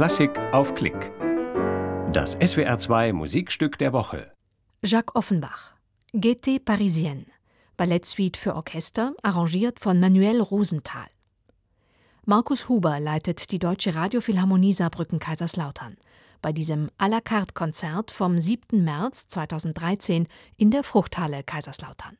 Klassik auf Klick. Das SWR2 Musikstück der Woche. Jacques Offenbach. Gaieté Parisienne. Ballettsuite für Orchester, arrangiert von Manuel Rosenthal. Markus Huber leitet die Deutsche Radiophilharmonie Saarbrücken-Kaiserslautern bei diesem à la carte Konzert vom 7. März 2013 in der Fruchthalle Kaiserslautern.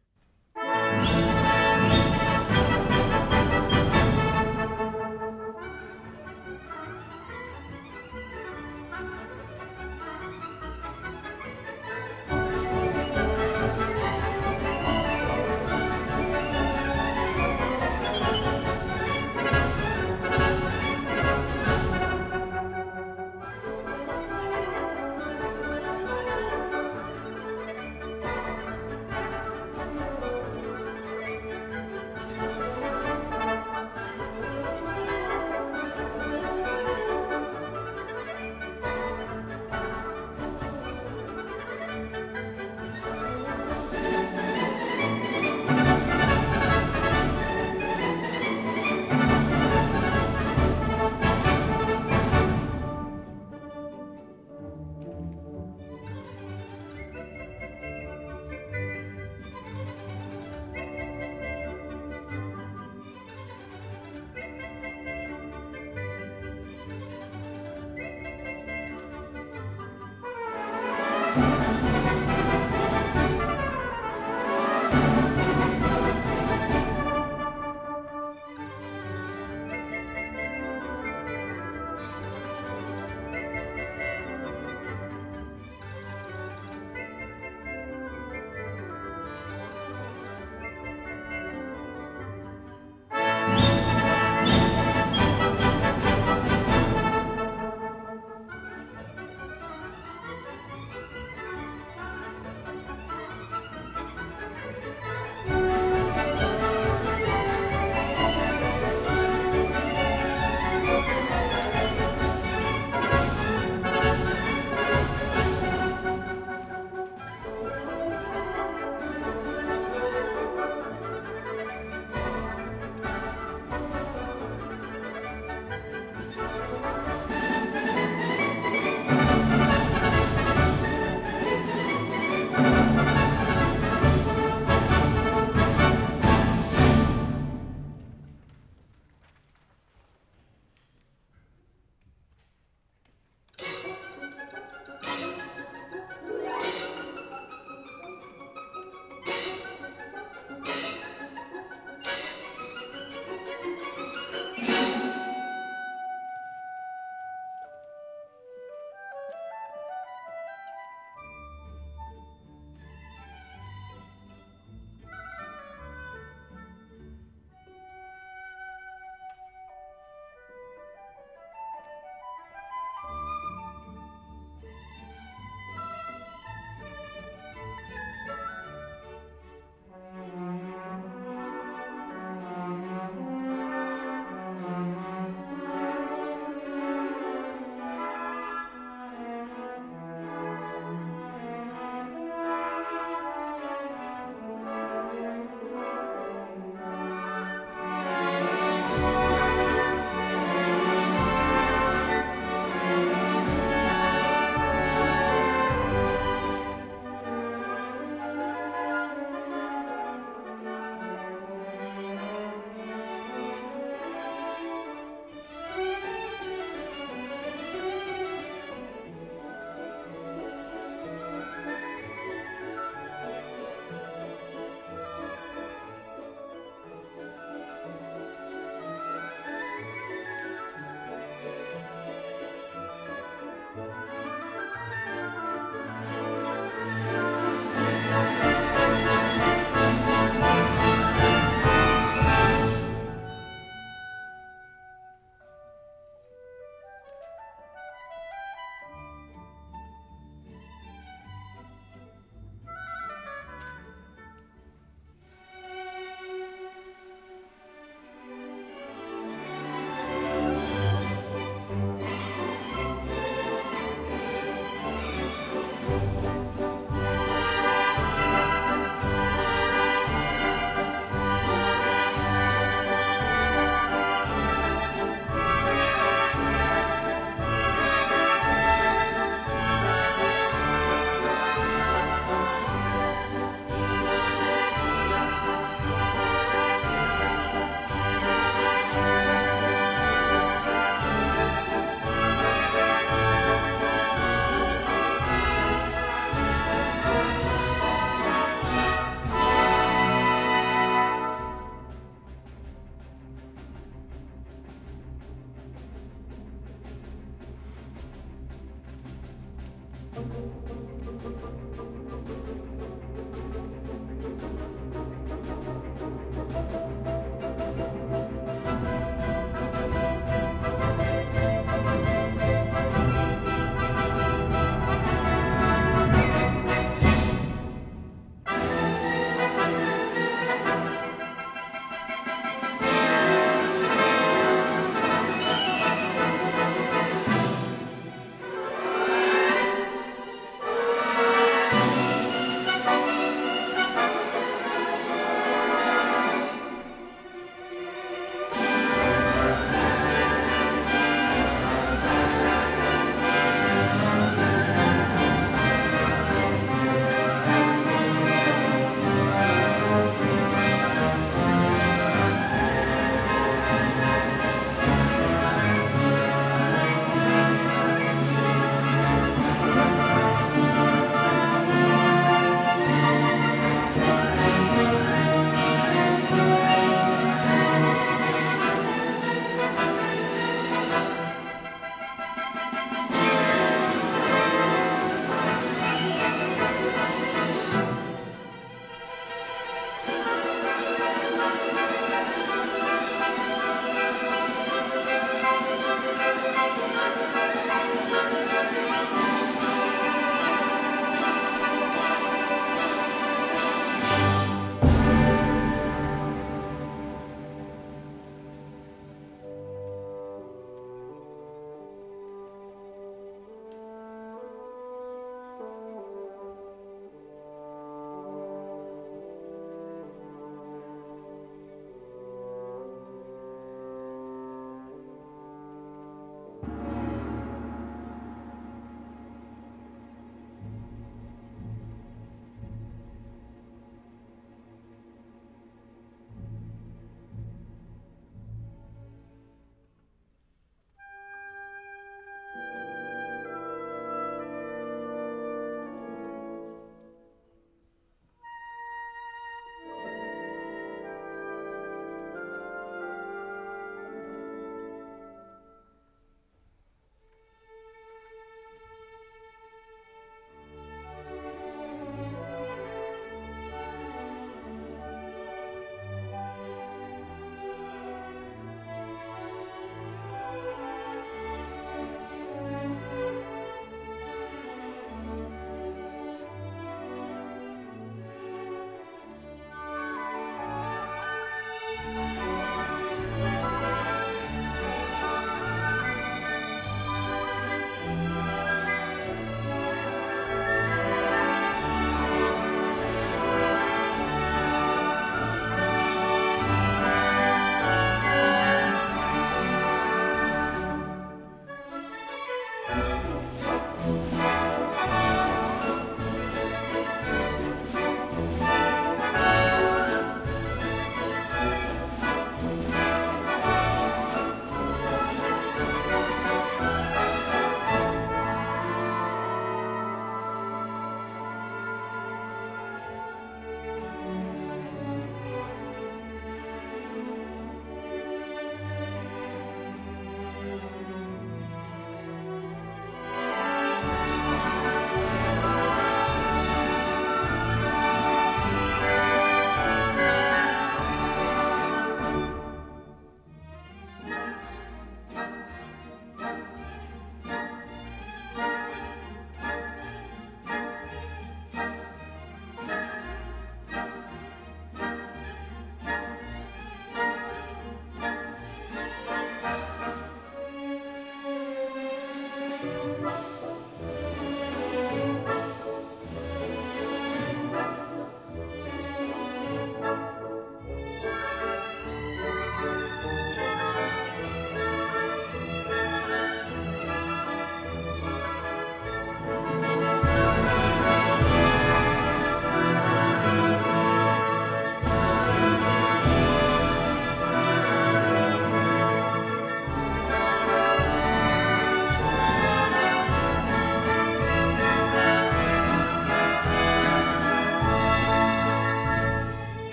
Música